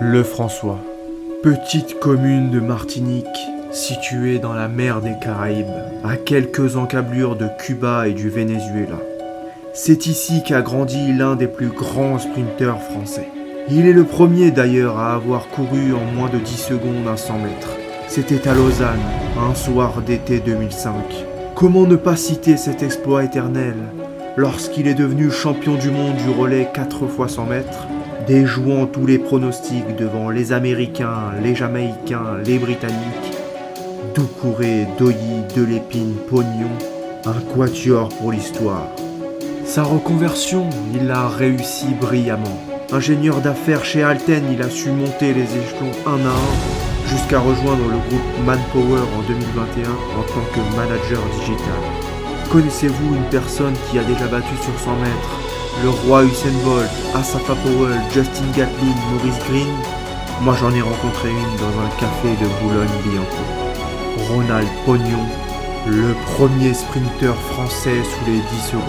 Le François, petite commune de Martinique située dans la mer des Caraïbes, à quelques encablures de Cuba et du Venezuela. C'est ici qu'a grandi l'un des plus grands sprinteurs français. Il est le premier d'ailleurs à avoir couru en moins de 10 secondes un 100 mètres. C'était à Lausanne, un soir d'été 2005. Comment ne pas citer cet exploit éternel lorsqu'il est devenu champion du monde du relais 4 fois 100 mètres? Déjouant tous les pronostics devant les Américains, les Jamaïcains, les Britanniques. Doucouré, Doyi, Delépine, Pognon, un quatuor pour l'histoire. Sa reconversion, il l'a réussi brillamment. Ingénieur d'affaires chez Alten, il a su monter les échelons un à un jusqu'à rejoindre le groupe Manpower en 2021 en tant que manager digital. Connaissez-vous une personne qui a déjà battu sur 100 mètres? Le roi Usain Bolt, Asafa Powell, Justin Gatlin, Maurice Green, moi j'en ai rencontré une dans un café de Boulogne-Billancourt. Ronald Pognon, le premier sprinter français sous les 10 secondes.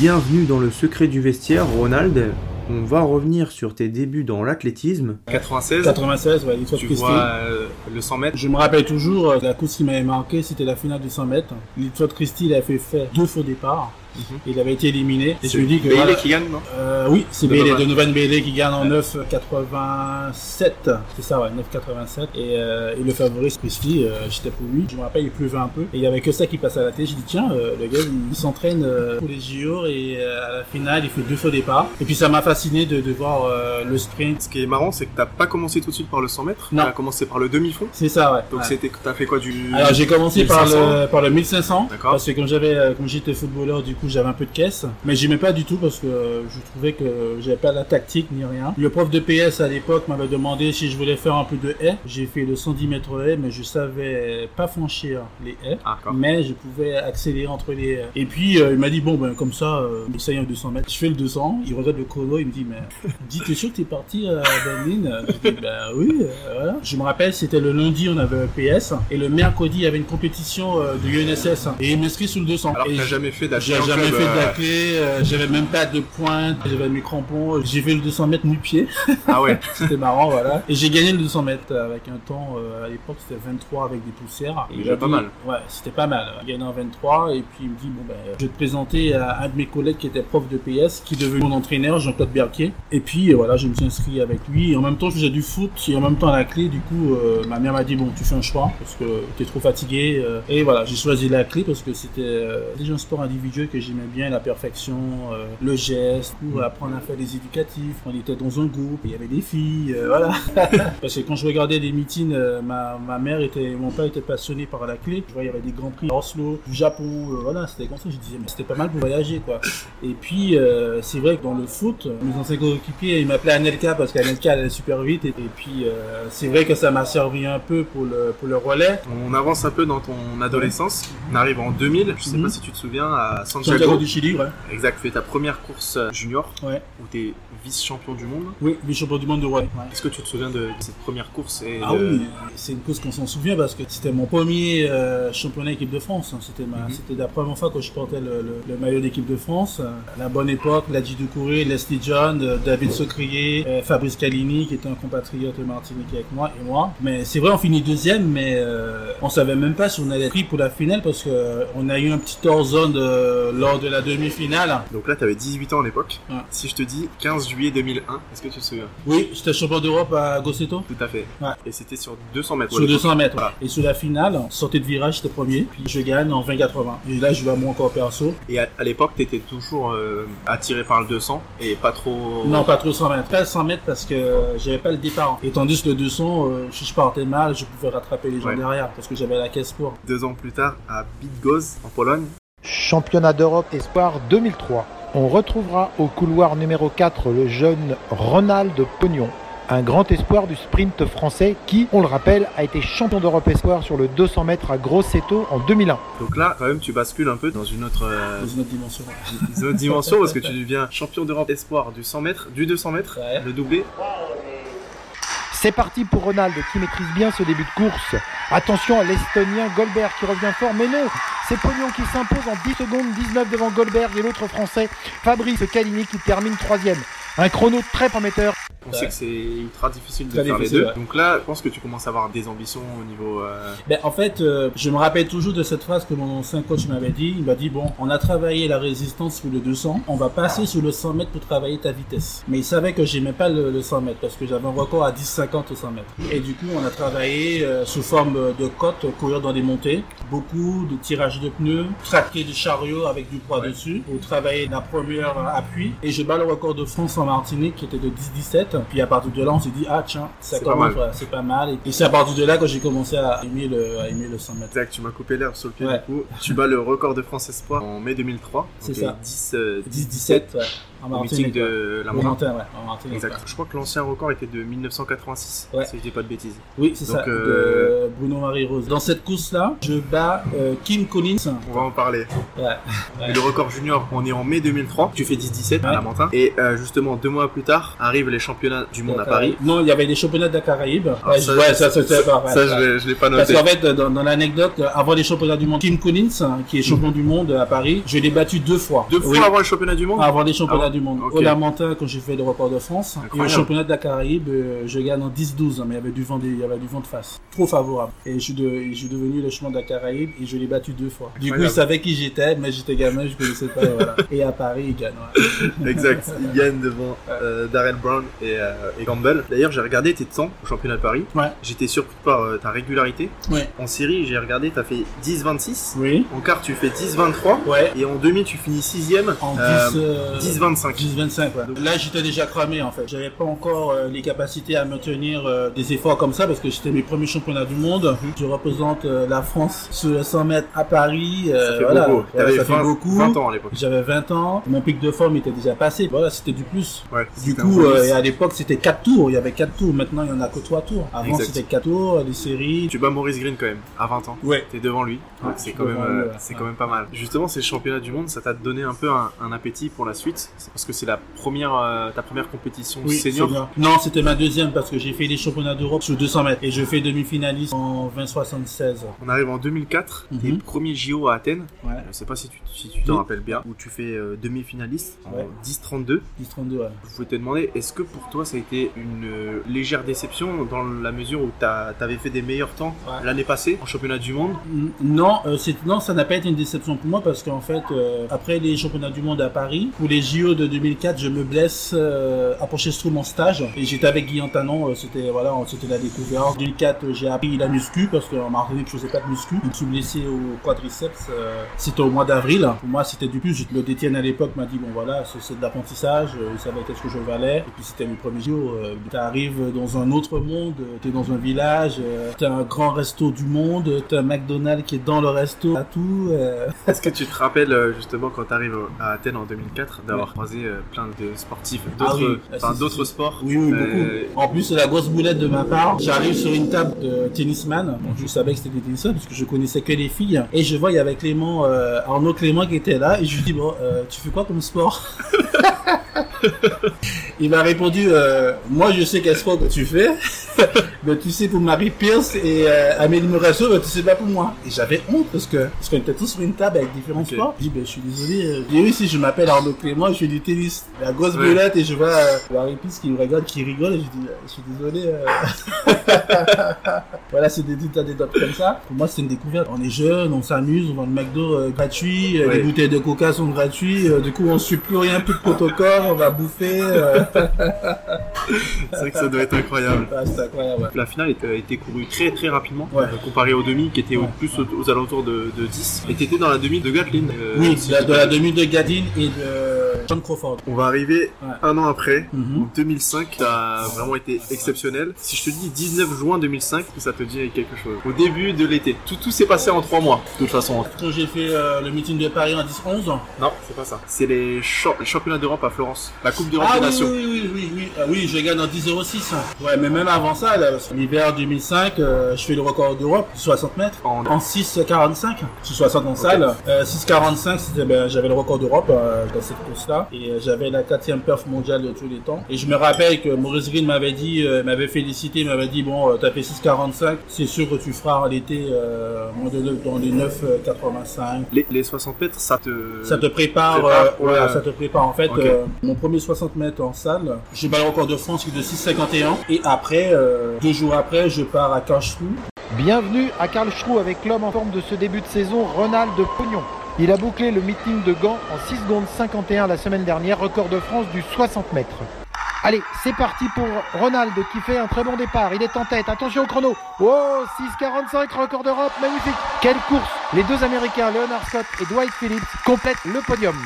Bienvenue dans le secret du vestiaire, Ronald. On va revenir sur tes débuts dans l'athlétisme. 96 96, ouais, l'histoire de Tu Christie. vois euh, le 100 mètres Je me rappelle toujours, euh, la course qui m'avait marqué, c'était la finale du 100 mètres. L'histoire de Christie, il avait fait, fait deux faux départs. Mhm. Il avait été éliminé. Et je me dis que. Bailey voilà, qui gagne, non euh, oui, c'est. Bailey, Donovan Bailey qui gagne en 9,87. C'est ça, ouais, 9,87. Et, euh, et le favori, Christie, euh, j'étais pour lui. Je me rappelle, il pleuvait un peu. Et il y avait que ça qui passait à la télé. J'ai dit, tiens, euh, le gars, il, s'entraîne euh, pour les JO et euh, à la finale, il fait deux faux départs. Et puis ça m'a fasciné de, de voir euh, le sprint. Ce qui est marrant, c'est que t'as pas commencé tout de suite par le 100 mètres. Non. T'as commencé par le demi-fond. C'est ça, ouais. Donc Ouais. c'était, t'as fait quoi du. Alors j'ai commencé par 1500. le, par le 1500 D'accord. parce que comme j'avais comme j'étais footballeur du coup j'avais un peu de caisse mais j'aimais pas du tout parce que euh, je trouvais que j'avais pas la tactique ni rien. Le prof de PS à l'époque m'avait demandé si je voulais faire un peu de haies. J'ai fait le 110 mètres haies mais je savais pas franchir les haies. Ah. Mais je pouvais accélérer entre les haies. Et puis euh, il m'a dit bon ben comme ça euh, essaye un 200 mètres. Je fais le 200. Il regarde le chrono. Il me dit mais dis t'es sûr que t'es parti à Berlin? Je dis ben oui. euh, voilà. Je me rappelle c'était le lundi on avait un PS et le mercredi il y avait une compétition de UNSS et il m'inscrit sur le 200. Alors Et que t'as je- jamais fait d'achat jamais fait de la clé, euh, j'avais même pas de pointe, j'avais mes crampons, j'ai fait le 200 mètres nu-pied, Ah ouais. c'était marrant, voilà. Et j'ai gagné le 200 mètres avec un temps, euh, à l'époque c'était 23 avec des poussières. Et Déjà pas mal. Ouais, c'était pas mal. J'ai gagné en 23 et puis il me dit, bon ben, je vais te présenter à un de mes collègues qui était prof de PS, qui est devenu mon entraîneur, Jean-Claude Berquier. Et puis euh, voilà, je me suis inscrit avec lui. Et en même temps, je faisais du foot et en même temps à la clé, du coup, euh, ma mère m'a dit, bon, tu fais un choix parce que t'es trop fatigué. euh. et voilà, j'ai choisi la clé parce que c'était euh, déjà un sport individuel que j'aimais bien, la perfection, euh, le geste, pour apprendre à faire des éducatifs. On était dans un groupe, il y avait des filles, euh, voilà. Parce que quand je regardais les meetings, euh, ma, ma mère était, mon père était passionné par la clé. Je voyais, il y avait des grands prix à Oslo, du Japon, voilà, c'était comme ça. Je disais, mais c'était pas mal pour voyager, quoi. Et puis, c'est vrai que dans le foot, mes anciens coéquipiers, ils m'appelaient Anelka parce qu'Anelka allait super vite. Et, et puis, c'est vrai que ça m'a servi un peu pour le, pour le relais. On avance un peu dans ton adolescence. On arrive en 2000. Je sais Mhm. pas si tu te souviens à Santiago Santiago. du Chili, ouais. Exact. Tu fais ta première course euh, junior Ouais. où t'es vice-champion du monde. Oui, les champions du monde de. Ouais. Est-ce que tu te souviens de cette première course et Ah de- oui, c'est une course qu'on s'en souvient parce que c'était mon premier euh, championnat équipe de France. C'était ma, Mhm. c'était la première fois que je portais le, le- le maillot d'équipe de France. Euh, À la bonne époque, Ladji Doucouré, Leslie John, David Socrier, euh, Fabrice Calini qui était un compatriote martiniquais avec moi et moi. Mais c'est vrai, on finit deuxième, mais euh, on savait même pas si on allait être pris pour la finale parce que euh, on a eu un petit hors-zone euh, lors de la demi-finale. Donc là, t'avais 18 ans à l'époque. Ouais. Si je te dis 15 juillet 2001, est-ce que tu te souviens? Oui, j'étais champion d'Europe à Gosseto. Tout à fait. Ouais. Et c'était sur 200 mètres. Sur à l'époque. 200 mètres. Voilà. Et sur la finale, sortie de virage, j'étais premier. Puis je gagne en 20-80. Et là, je vais à mon encore perso. Et à, à l'époque, t'étais toujours euh, attiré par le 200 et pas trop. Non, pas trop 100 mètres. Pas le 100 mètres parce que j'avais pas le départ. Et tandis que le 200, euh, si je partais mal, je pouvais rattraper les gens Ouais. derrière parce que j'avais la caisse pour. Deux ans plus tard, à Bydgoszcz, en Pologne. Championnat d'Europe Espoir 2003. On retrouvera au couloir numéro 4 le jeune Ronald Pognon, un grand espoir du sprint français qui, on le rappelle, a été champion d'Europe Espoir sur le 200 mètres à Grosseto en 2001. Donc là, quand même, tu bascules un peu dans une autre, euh, Dans une autre dimension. une autre dimension parce que tu deviens champion d'Europe espoir du 100 mètres, du 200 mètres, Ouais. le doublé. C'est parti pour Ronald qui maîtrise bien ce début de course. Attention à l'Estonien Goldberg qui revient fort, mais non, c'est Pognon qui s'impose en 10 secondes 19 devant Goldberg et l'autre Français Fabrice Calini qui termine troisième. Un chrono très prometteur. On sait que c'est ultra difficile de Très faire difficile, les deux. ouais. Donc là, je pense que tu commences à avoir des ambitions au niveau. euh, Ben, en fait, euh, je me rappelle toujours de cette phrase que mon ancien coach m'avait dit. Il m'a dit, bon, on a travaillé la résistance sur le 200, on va passer sur le 100 mètres pour travailler ta vitesse. Mais il savait que j'aimais pas le, le 100 mètres parce que j'avais un record à 10,50 au 100 mètres. Et du coup, on a travaillé euh, sous forme de côte, courir dans des montées, beaucoup de tirage de pneus, traquer du chariot avec du poids dessus pour travailler la première appui. Et je bats le record de France en Martinique qui était de 10-17. Puis à partir de là, on s'est dit, ah tiens, ça C'est pas commence, c'est pas mal. Et c'est à partir de là que j'ai commencé à aimer le, à aimer le 100 mètres. Tu m'as coupé l'herbe sur le pied Ouais. du coup. Tu bats le record de France Espoir en mai 2003. C'est Donc, ça. 10, euh, 10-17, ouais. En au Martinique. meeting de la ouais. Exact. ouais. Je crois que l'ancien record était de 1986, Ouais. si je dis pas de bêtises. Oui, c'est ça. euh, De Bruno Marie Rose. Dans cette course-là, je bats euh, Kim Collins. On va en parler. Ouais. Le record junior, on est en mai 2003. Tu fais 10-17 à Ouais. la Montagne. Et euh, justement, deux mois plus tard, arrivent les championnats du monde à Paris. Non, il y avait les championnats de la Caraïbe. Ah, ouais, ça, ouais, ça, ça, ça, c'est pas vrai. Ça, je l'ai- je l'ai pas Parce noté. qu'en fait, dans, dans l'anecdote, avant les championnats du monde, Kim Collins, hein, qui est champion du monde à Paris, je l'ai battu deux fois. Deux fois Oui. avant les championnats du monde Avant les championnats du monde. Au Lamentin, quand j'ai fait le report de France, au championnat de la Caraïbe, euh, je gagne en 10-12, hein, mais il y, avait du vent de, il y avait du vent de face. Trop favorable. Et je suis, je suis devenu le chemin de la Caraïbe et je l'ai battu deux fois. Du coup, il savait qui j'étais, mais j'étais gamin, je connaissais pas. Et à Paris, il gagne. Exact. Il gagne devant euh, Brown et, euh, et Campbell. D'ailleurs, j'ai regardé tes temps au championnat de Paris. J'étais surpris par euh, ta régularité. En série, j'ai regardé, tu as fait 10-26. Oui. En quart, tu fais 10-23. Ouais. Et en demi, tu finis 6ème. En 10-26. 10-25, là, j'étais déjà cramé, en fait. J'avais pas encore euh, les capacités à me tenir euh, des efforts comme ça, parce que c'était mes premiers championnats du monde. Mhm. Je représente euh, la France sur 100 mètres à Paris. Euh, ça fait voilà. beaucoup. Fait beaucoup. 20 ans à l'époque. J'avais 20 ans. Mon pic de forme était déjà passé. Voilà, c'était du plus. Du coup, à l'époque, c'était 4 tours. Il y avait 4 tours. Maintenant, il y en a que 3 tours. Avant, c'était 4 tours, les séries. Tu bats Maurice Green quand même, à 20 ans. Ouais. T'es devant lui. Ouais, c'est quand, même, pas mal. Justement, ces championnats du monde, ça t'a donné un peu un appétit pour la suite? Parce que c'est la première, euh, ta première compétition Oui, senior. senior. Non, c'était ma deuxième parce que j'ai fait les championnats d'Europe sur 200 mètres et je fais demi-finaliste en 2076. On arrive en 2004, Mhm. tes premiers JO à Athènes. Ouais. Je sais pas si tu si tu t'en Oui. rappelles bien, où tu fais euh, demi-finaliste en Ouais. 10-32. 10-32, ouais. Je voulais te demander, est-ce que pour toi ça a été une euh, légère déception dans la mesure où tu avais fait des meilleurs temps Ouais. l'année passée en championnat du monde? Mm, Non, non, ça n'a pas été une déception pour moi parce qu'en fait, après les championnats du monde à Paris, pour les JO de 2004, je me blesse euh, à Porchester en stage et j'étais avec Guillaume Tanon, euh, c'était voilà, c'était la découverte. En 2004, euh, j'ai appris la muscu parce qu'en Martinique, je faisais pas de muscu. Je me suis blessé au quadriceps, euh, c'était au mois d'avril. Pour moi, c'était du plus. Le détienne à l'époque m'a dit bon voilà, c'est de l'apprentissage, euh, il savait qu'est-ce que je valais. Et puis c'était mes premiers JO. Euh, T'arrives dans un autre monde, euh, t'es dans un village, euh, t'as un grand resto du monde, t'as un McDonald's qui est dans le resto, t'as tout. euh, Est-ce que tu te rappelles euh, justement quand tu arrives à Athènes en 2004 d'avoir croisé euh, plein de sportifs, d'autres Ah oui. Ah, d'autres si, si. sports Oui, oui, Euh, beaucoup. En plus, la grosse boulette de ma part. J'arrive sur une table de tennisman. Bon, je savais que c'était des tennisman parce que je connaissais que les filles. Et je vois, il y avait Clément, euh, Arnaud Clément qui était là. Et je lui dis, bon, euh, tu fais quoi comme sport? Il m'a répondu, euh, moi je sais quel sport que tu fais. mais tu sais pour Marie Pierce et euh, Amélie Morasso, mais tu sais pas pour moi. Et j'avais honte parce que parce qu'on était tous sur une table avec différents sports. Je dis, ben, je suis désolé. euh, dis, oui, si je m'appelle Arnaud Clément, je fais du tennis. La grosse Ouais. boulette et je vois euh, qui me regarde, qui rigole. Et je dis, je suis désolé. euh. voilà, c'est des petites anecdotes comme ça. Pour moi, c'est une découverte. On est jeunes, on s'amuse, on va le McDo euh, gratuit, euh, Ouais. les bouteilles de coca sont gratuites. du coup, on suit plus rien, plus de protocole, on va bouffer. C'est vrai que ça doit être incroyable. Ah, c'est incroyable. ouais. La finale était- a été courue très très rapidement, Ouais. euh, comparé aux demi qui étaient au plus aux, aux alentours de, de 10. Et t'étais dans la demi de Gatlin. Oui, si de la, de la demi de Gadin et de John Crawford. On va arriver Ouais. un an après. Mhm. En 2005, ça a vraiment été exceptionnel. Si je te dis 19 juin 2005, que ça te dit quelque chose. Au début de l'été. Tout, tout s'est passé en 3 mois, de toute façon. Quand j'ai fait euh, le meeting de Paris en 10-11. Non, c'est pas ça. C'est les, cha- les championnats d'Europe à Florence. La Coupe d'Europe Ah des oui, Nations. oui, oui, oui, oui, Ah oui, je gagne en 10-06. Ouais, mais même avant ça, l'hiver 2005, euh, je fais le record d'Europe, 60 mètres. En- En 6,45, sur 60 en salle. Euh, 6,45, c'était, ben, j'avais le record d'Europe euh, dans cette course-là. Là. Et euh, j'avais la quatrième perf mondiale de tous les temps. Et je me rappelle que Maurice Green m'avait dit, euh, m'avait félicité, m'avait dit, bon, euh, t'as fait 6,45, c'est sûr que tu feras l'été euh, moins de neuf- dans les 9,85. Les, les 60 mètres, ça te. Ça te prépare, Prépare, euh, ouais. voilà, ça te prépare. En fait, euh, mon premier 60 mètres en salle, j'ai battu le record de France qui est de 6,51. Et après, euh, deux jours après, je pars à Karlsruhe. Bienvenue à Karlsruhe avec l'homme en forme de ce début de saison, Ronald de Pognon. Il a bouclé le meeting de Gand en 6 secondes 51 la semaine dernière, record de France du 60 mètres. Allez, c'est parti pour Ronald qui fait un très bon départ. Il est en tête. Attention au chrono. Oh, 6,45 record d'Europe. Magnifique. Quelle course. Les deux Américains, Leonard Scott et Dwight Phillips, complètent le podium.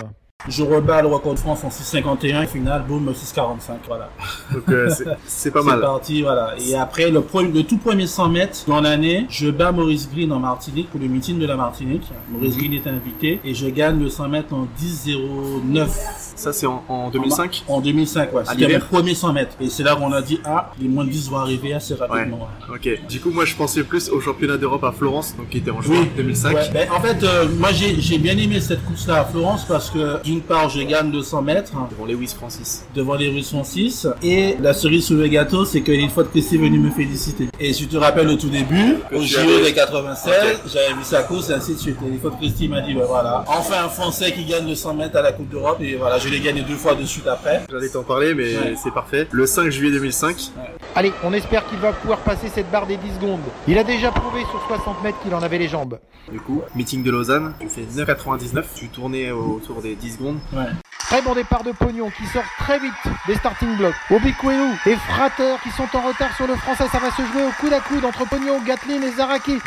Je rebats le record de France en 6,51. Final, boum, 6,45. Voilà. Donc euh, c'est- c'est pas C'est mal. parti, voilà. Et après, le, premier, le tout premier 100 mètres dans l'année, je bats Maurice Green en Martinique pour le meeting de la Martinique. Maurice. Green est invité et je gagne le 100 mètres en 10,09 Ça, c'est en, en 2005. en 2005. Ouais. C'était l'hiver premier 100 mètres. Et c'est là qu'on a dit, ah, les moins de 10 vont arriver assez rapidement. ouais. Ok. Du coup, moi, je pensais plus au championnat d'Europe à Florence, donc qui était en juin Oui. 2005. Ouais, ben, en fait, euh, moi j'ai j'ai bien aimé cette course-là à Florence parce que d'une part, je gagne le 100 mètres Devant Lewis Francis. devant les Russes 6 et la cerise sur le gâteau, c'est qu'une fois de Christy est venu me féliciter. Et si tu te rappelles au tout début, Que au JO des 96, Ok. j'avais vu sa course et ainsi de suite. Et une fois de Christy m'a dit, ben voilà, enfin un Français qui gagne le 100 mètres à la Coupe d'Europe et voilà, je l'ai gagné deux fois de suite après. J'allais t'en parler, mais Ouais. c'est parfait. Le 5 juillet 2005. Allez, on espère qu'il va pouvoir passer cette barre des 10 secondes. Il a déjà prouvé sur 60 mètres qu'il en avait les jambes. Du coup, meeting de Lausanne. Tu fais 9,99. Tu tournais autour des 10 secondes. Ouais. Très bon départ de Pognon qui sort très vite des starting blocks. Obikwelu et Frater qui sont en retard sur le français. Ça va se jouer au coude à coude entre Pognon, Gatlin et Zaraki.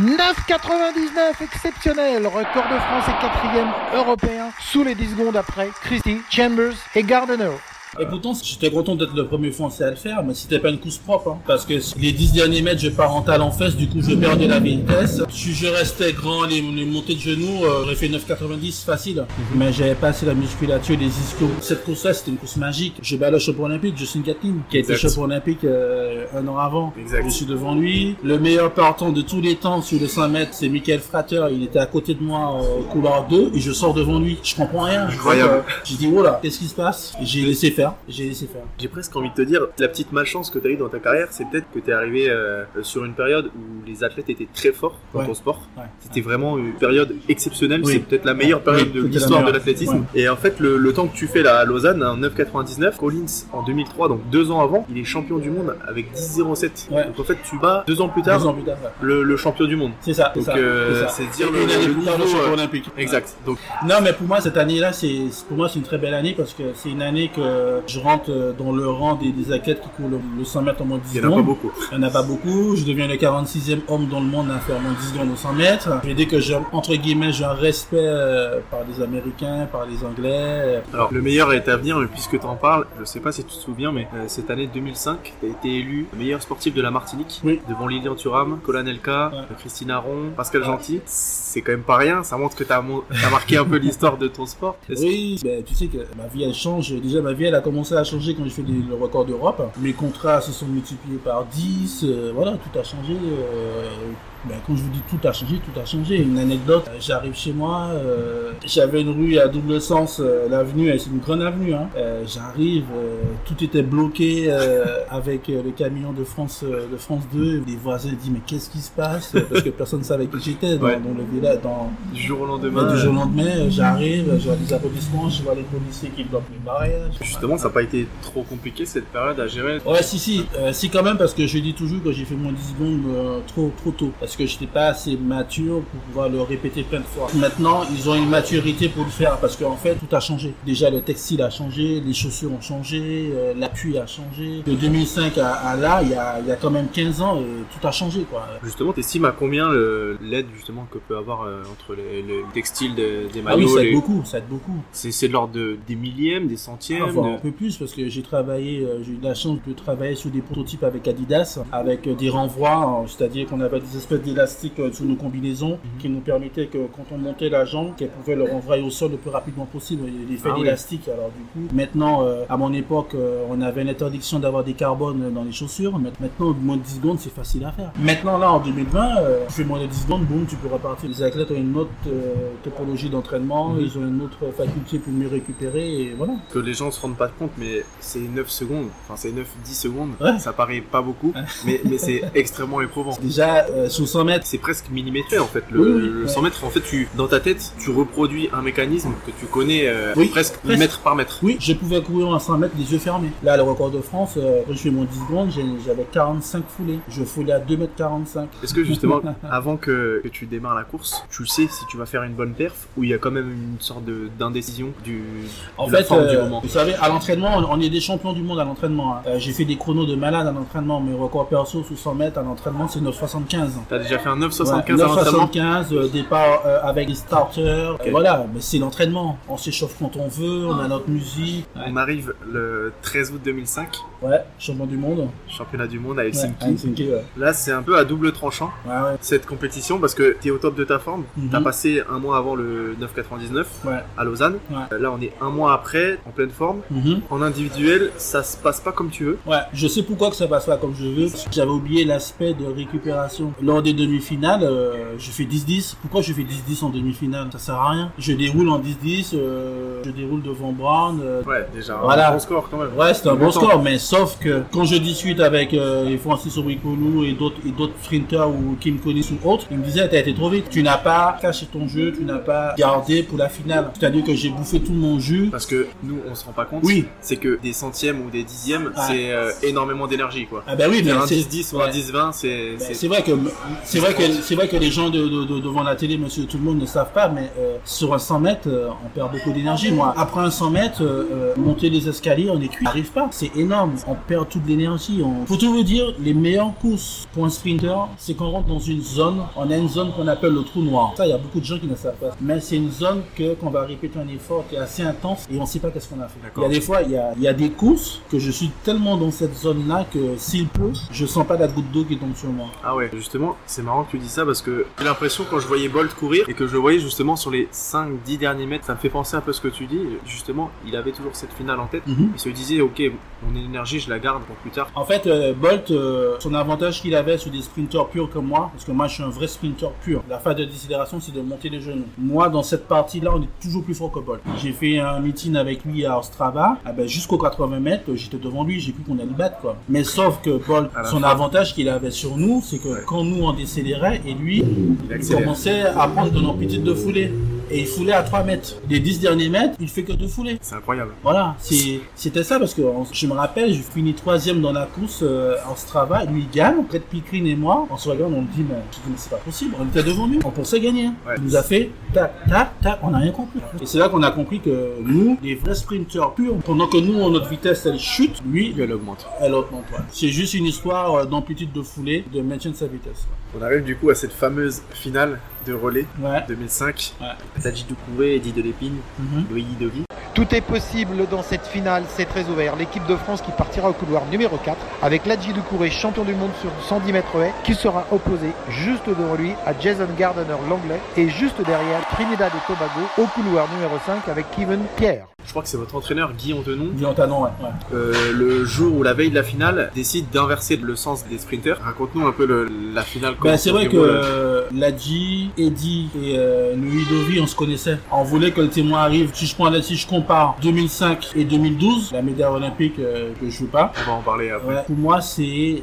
9,99 exceptionnel. Record de France et quatrième européen sous les 10 secondes après Christie, Chambers et Gardner. Et pourtant, j'étais content d'être le premier Français à le faire, mais c'était pas une course propre, hein, parce que les 10 derniers mètres, je pars en talent fesse, du coup, je perdais la vitesse. Si je restais grand, les, les montées de genoux, euh, j'aurais fait 9,90 facile, mais j'avais pas assez la musculature des ischios. Cette course-là, c'était une course magique. Je bats le champion olympique, Justin Gatlin, qui a été champion olympique euh, un an avant. Exact. Je suis devant lui. Le meilleur partant de tous les temps sur le 100 mètres, c'est Michael Frater. Il était à côté de moi au couloir 2 et je sors devant lui. Je comprends rien. Incroyable. Euh, J'ai dit, oh là, qu'est-ce qui se passe? J'ai laissé faire. J'ai laissé faire. J'ai presque envie de te dire, la petite malchance que tu as eu dans ta carrière, c'est peut-être que tu es arrivé euh, sur une période où les athlètes étaient très forts dans Ouais. ton sport. Ouais. C'était vraiment une période exceptionnelle. Oui. C'est peut-être la meilleure période Oui, de l'histoire de l'athlétisme. Et en fait, le, le temps que tu fais là à Lausanne, en 9,99, Collins en 2003, donc deux ans avant, il est champion du monde avec 10,07. Ouais. Donc en fait, tu bats deux ans plus tard Deux ans plus tard, ouais. le, le champion du monde. C'est ça, c'est Donc ça. euh, c'est dire le, le niveau, champion euh, olympique. Exact. Donc Non, mais pour moi, cette année-là, c'est pour moi c'est une très belle année parce que c'est une année que je rentre euh, dans le rang des, des athlètes qui courent le, le 100 mètres en moins de 10 il y en a pas secondes. beaucoup. Il n'y en a pas beaucoup. Je deviens le 46e homme dans le monde à faire moins de 10 secondes au 100 mètres. Mais dès que j'ai, entre guillemets, j'ai un respect euh, par les Américains, par les Anglais. Alors, le meilleur est à venir, mais puisque tu en parles, je sais pas si tu te souviens, mais euh, cette année 2005, tu as été élu meilleur sportif de la Martinique, Oui. devant Lilian Thuram, Colin Elka, Ouais. euh, Christine Aron, Pascal Ouais. Gentil. C'est quand même pas rien, ça montre que tu as, marqué un peu l'histoire de ton sport. Est-ce Oui, ben, tu sais que ma vie elle change. Déjà ma vie elle a commencé à changer quand j'ai fait les- le record d'Europe. Mes contrats se sont multipliés par 10. euh, voilà, tout a changé. euh, ben, quand je vous dis tout a changé, tout a changé. Une anecdote, euh, j'arrive chez moi, euh, j'avais une rue à double sens, euh, l'avenue, c'est une grande avenue. Hein. Euh, j'arrive, tout était bloqué avec le camion de France de France 2. Les voisins disent mais qu'est-ce qui se passe? Parce que personne ne savait qui j'étais dans, Ouais. dans le village, dans, Du jour au lendemain. du jour au lendemain, j'arrive, je vois des applaudissements, je vois les policiers qui bloquent les barrières. Justement, ça n'a pas été trop compliqué cette période à gérer. Ouais, si, si, euh, si quand même, parce que je dis toujours que j'ai fait moins de 10 secondes euh, trop, trop tôt. Parce que j'étais pas assez mature pour pouvoir le répéter plein de fois. Maintenant, ils ont une maturité pour le faire, parce qu'en fait, tout a changé. Déjà, le textile a changé, les chaussures ont changé, euh, l'appui a changé. De 2005 à, à là, il y a, il y a quand même 15 ans, euh, tout a changé, quoi. Justement, t'estimes à combien l'aide justement que peut avoir euh, entre les, les textiles de- des Ah oui, maillots ça les- aide beaucoup, ça aide beaucoup. C'est de l'ordre de, des millièmes, des centièmes. Enfin, un de- peu plus parce que j'ai travaillé, euh, j'ai eu la chance de travailler sur des prototypes avec Adidas, avec euh, des renvois, euh, c'est-à-dire qu'on avait des espèces d'élastique euh, sur nos combinaisons qui nous permettait que quand on montait la jambe, qu'elle pouvait le renvoyer au sol le plus rapidement possible. L'effet Ah oui. d'élastique. Alors du coup, maintenant, à mon époque, on avait l'interdiction d'avoir des carbones dans les chaussures. Maintenant, au moins de 10 secondes, c'est facile à faire. Maintenant, là, en 2020, euh, tu fais moins de 10 secondes, boum, tu peux repartir. Les athlètes ont une autre topologie d'entraînement, ils ont une autre faculté pour mieux récupérer et voilà. Que les gens se rendent pas compte, mais c'est 9 secondes, enfin c'est 9-10 secondes, Ouais. ça paraît pas beaucoup, mais, mais c'est extrêmement éprouvant. Déjà, euh, sur 100 mètres, C'est presque millimétré en fait. Le, Oui, oui, le ouais. 100 mètres, en fait, tu, dans ta tête, tu reproduis un mécanisme que tu connais euh, Oui, presque presque. mètre par mètre. Oui, je pouvais courir en 100 mètres les yeux fermés. Là, le record de France, euh, je fais mon 10 secondes, j'avais 45 foulées. Je foulais à 2 mètres 45. Est-ce que justement, avant que, que tu démarres la course, tu sais si tu vas faire une bonne perf ou il y a quand même une sorte d'indécision du, En de la fait, forme du euh, moment? vous savez, à l'entraînement, on- on est des champions du monde à l'entraînement. hein. Euh, j'ai fait des chronos de malade à l'entraînement. Mes records perso sous 100 mètres à l'entraînement, c'est 9,75. T'as déjà fait un Ouais, 9,75 à l'entraînement 9,75, euh, départ euh, avec les starters. Ok. Et voilà, mais c'est l'entraînement. On s'échauffe quand on veut, on a notre musique. On arrive le 13 août 2005, Ouais, champion du monde. championnat du monde à Ouais, Helsinki. à Helsinki, ouais. Là, c'est un peu à double tranchant Ouais, ouais. cette compétition parce que t'es au top de ta forme. Mhm. T'as passé un mois avant le 9,99 Ouais. à Lausanne. Ouais. Là, on est un mois après, en pleine forme. En individuel, ça se passe pas comme tu veux. Ouais, je sais pourquoi que ça passe pas comme je veux. J'avais oublié l'aspect de récupération. Lors des demi-finales, euh, je fais 10-10. Pourquoi je fais 10-10 en demi-finale? Ça sert à rien. Je déroule en 10-10, euh, je déroule devant Brown. euh, Ouais, déjà, Voilà. un bon score quand même. Ouais, c'est un bon score, mais sauf que quand je discute avec euh, Francis Owikolu et d'autres et d'autres sprinters ou Kim Collins ou autres, ils me disaient t'as été trop vite. Tu n'as pas caché ton jeu, tu n'as pas gardé pour la finale. C'est-à-dire que j'ai bouffé tout mon jus. Parce que nous, on se rend pas compte. Oui. C'est que des centièmes ou des dixièmes, Ah. c'est euh, énormément d'énergie, quoi. Ah ben oui, mais un c'est- 10-10 ou un ouais. 10-20, c'est. C'est- vrai que c'est vrai que c'est vrai que les gens de, de- de- devant la télé, monsieur, tout le monde ne savent pas, mais euh, sur un 100 mètres, euh, on perd beaucoup d'énergie. Moi, après un 100 mètres, monter les escaliers, on est cuit, on n'arrive pas. C'est énorme. On perd toute l'énergie. On... Faut tout vous dire, les meilleures courses pour un sprinter, c'est qu'on rentre dans une zone. On a une zone qu'on appelle le trou noir. Ça, il y a beaucoup de gens qui ne savent pas. Mais c'est une zone que qu'on va répéter un effort qui est assez intense et on ne sait pas qu'est-ce qu'on a fait. Il y D'accord. a des fois, il y a, il y a des courses que je suis tellement dans cette zone-là que s'il pleut, je sens pas la goutte d'eau qui tombe sur moi. Ah ouais, justement, c'est marrant que tu dis ça parce que j'ai l'impression quand je voyais Bolt courir et que je le voyais justement sur les 5-10 derniers mètres, ça me fait penser un peu ce que tu dis. Justement, il avait toujours cette finale en tête. Mhm. Il se disait, ok, mon énergie, je la garde pour plus tard. En fait, euh, Bolt, euh, son avantage qu'il avait sur des sprinteurs purs comme moi, parce que moi je suis un vrai sprinter pur, la phase de décélération c'est de monter les genoux. Moi, dans cette partie-là, on est toujours plus fort que Bolt. J'ai fait un meeting avec lui à Ostrava, ah ben, jusqu'aux 80 mètres, j'étais devant lui, j'ai cru qu'on allait le battre quoi. Mais sauf que la son avantage qu'il avait sur nous, c'est que Ouais. quand nous on décélérait, et lui, Il commençait à prendre de l'amplitude de foulée. Et il foulait à 3 mètres. Les 10 derniers mètres, il fait que de fouler. C'est incroyable. Voilà, c'était ça parce que je me rappelle, je finis troisième dans la course euh, en Strava, lui il gagne, Brett Pickering et moi, on se regarde, on me dit mais, c'est pas possible, on était devant lui, on pensait gagner. Ouais. Il nous a fait tac tac tac, on n'a rien compris. Et c'est là qu'on a compris que nous, les vrais sprinteurs purs, pendant que nous notre vitesse elle chute, lui Elle augmente. elle augmente. ouais. C'est juste une histoire euh, d'amplitude de foulée, de maintien de sa vitesse. On arrive du coup à cette fameuse finale de relais Ouais. 2005. Ouais. Tadji Doucouré, Eddie Delépine, Mhm. Louis Dovi. Tout est possible dans cette finale, c'est très ouvert. L'équipe de France qui partira au couloir numéro 4 avec Ladji Doucouré, champion du monde sur 110 mètres haies, qui sera opposé juste devant lui à Jason Gardner Langlais et juste derrière Trinidad et Tobago au couloir numéro 5 avec Kevin Pierre. Je crois que c'est votre entraîneur Guy Antenon. Guillaume Tanon, ouais. ouais. Euh, le jour ou la veille de la finale, décide d'inverser le sens des sprinters. Raconte-nous un peu le- la finale. Ben, c'est vrai que euh, Ladji, Eddie et euh, Louis on se connaissait. On voulait que le témoin arrive. Si je prends là, si je compare 2005 et 2012, la médaille olympique euh, que je joue pas. On va en parler après. Ouais, pour moi, c'est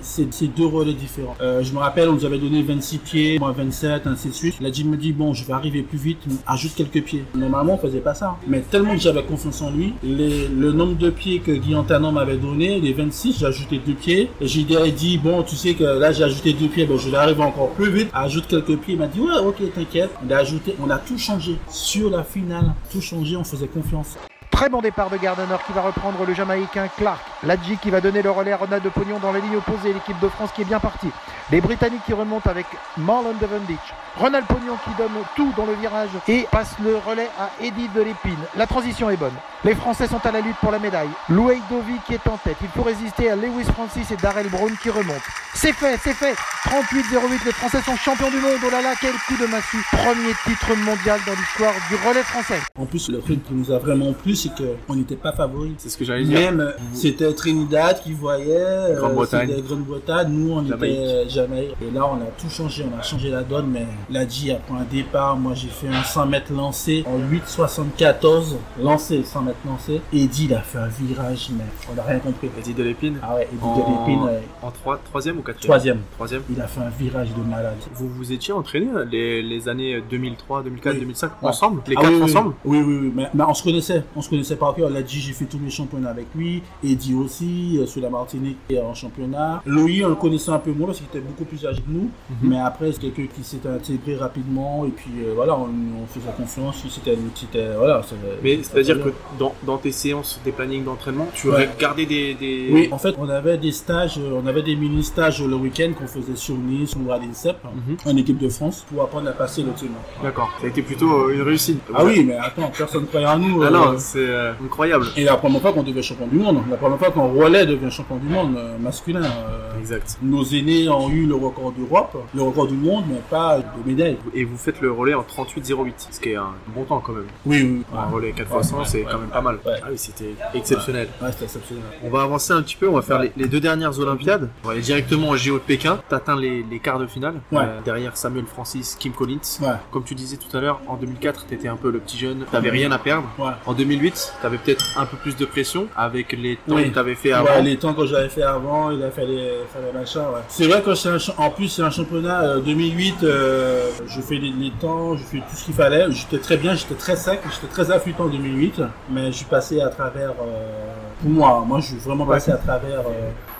deux relais différents. Euh, je me rappelle, on nous avait donné 26 pieds, moi 27, ainsi de suite. Ladji me dit bon, je vais arriver plus vite, ajoute quelques pieds. Normalement, on faisait pas ça. Mais tellement que j'avais confiance en lui, le nombre de pieds que Guillaume m'avait donné, les 26, j'ai ajouté deux pieds. J'ai dit bon, tu sais que là j'ai ajouté deux pieds, ben je vais arriver encore plus vite. Ajoute quelques pieds. Il m'a dit ouais, ok, t'inquiète. On ajouté, on a tout changé sur la finale, tout changé. On faisait confiance. Très bon départ de Gardner qui va reprendre le Jamaïcain Clark. Ladji qui va donner le relais à Ronald de Pognon dans la ligne opposée. L'équipe de France qui est bien partie. Les Britanniques qui remontent avec Marlon Devendich. Ronald Pognon qui donne tout dans le virage et passe le relais à Eddie de l'Épine. La transition est bonne. Les Français sont à la lutte pour la médaille. Louis Dovi qui est en tête. Il faut résister à Lewis Francis et Darrell Brown qui remontent. C'est fait, c'est fait. 38-08, les Français sont champions du monde. Oh là là, quel coup de massue. Premier titre mondial dans l'histoire du relais français. En plus, le truc qui nous a vraiment plu, c'est qu'on n'était pas favoris. C'est ce que j'allais dire. Même, euh, c'était Trinidad qui voyait, euh, Grande-Bretagne. Grande-Bretagne, nous on Jamaïque. était Jamaïque. Et là, on a tout changé, on a changé la donne, mais Ladji a pris un départ. Moi, j'ai fait un 100 mètres lancé en 8,74, lancé, 100 mètres lancé. Eddie, il a fait un virage, mais on n'a rien compris. Eddie de l'épine. Ah ouais, Eddie En- de l'épine, euh, En trois- troisième ou quatrième? Troisième. Troisième. Il a fait un virage de malade. Vous vous étiez entraîné les, les années 2003, 2004, Oui. 2005 Ouais. ensemble? Les Ah quatre oui, oui, ensemble? Oui, oui, oui. Mais, mais on se connaissait. On se connaissait par cœur. Ladji, j'ai fait tous mes championnats avec lui. Eddie aussi, euh, sur la Martinique et en championnat. Louis, on le connaissait un peu moins parce qu'il était beaucoup plus âgé que nous. Mhm. Mais après, c'est quelqu'un qui s'est intégré rapidement. Et puis euh, voilà, on, on faisait confiance. C'était, c'était, voilà. Mais c'est-à-dire que dans, dans tes séances, des plannings d'entraînement, tu Ouais. regardais des. des... Oui, en fait, on avait des stages, euh, on avait des mini-stages le week-end qu'on faisait sur Nice ou à l'INSEP, Mhm. en équipe de France, pour apprendre à passer le témoin. D'accord. Ça a été plutôt euh, une réussite. Ah oui, mais attends, personne ne croyait en nous. Ah euh, non, c'est euh, incroyable. Et la première fois qu'on devient champion du monde, la première fois qu'on relais devient champion du monde euh, masculin. euh, Exact. nos aînés ont eu le record d'Europe, le record du monde, mais pas de médaille. Et vous faites le relais en 38-08, ce qui est un bon temps quand même. Oui, oui. Un relais 4 Ouais, x 100, ouais, c'est quand même pas mal. Ouais. Ah oui, c'était exceptionnel. Ouais, c'était exceptionnel. On va avancer un petit peu, on va faire les, les deux dernières Olympiades. On va aller directement au JO de Pékin. T'atteins les, les quarts de finale. Ouais. Derrière Samuel Francis, Kim Collins. Ouais, Comme tu disais tout à l'heure, en 2004, t'étais un peu le petit jeune, t'avais rien à perdre. ouais. En 2008, t'avais peut-être un peu plus de pression avec les temps Oui. que t'avais fait avant. Ouais, les temps que j'avais fait avant, il a fallu faire les machins, ouais. C'est vrai que c'est un, en plus c'est un championnat euh, 2008, euh, je fais les, les temps, je fais tout ce qu'il fallait. J'étais très bien, j'étais très sec, j'étais très affûté en 2008, mais je suis passé à travers, euh, pour moi, moi je suis vraiment passé à travers.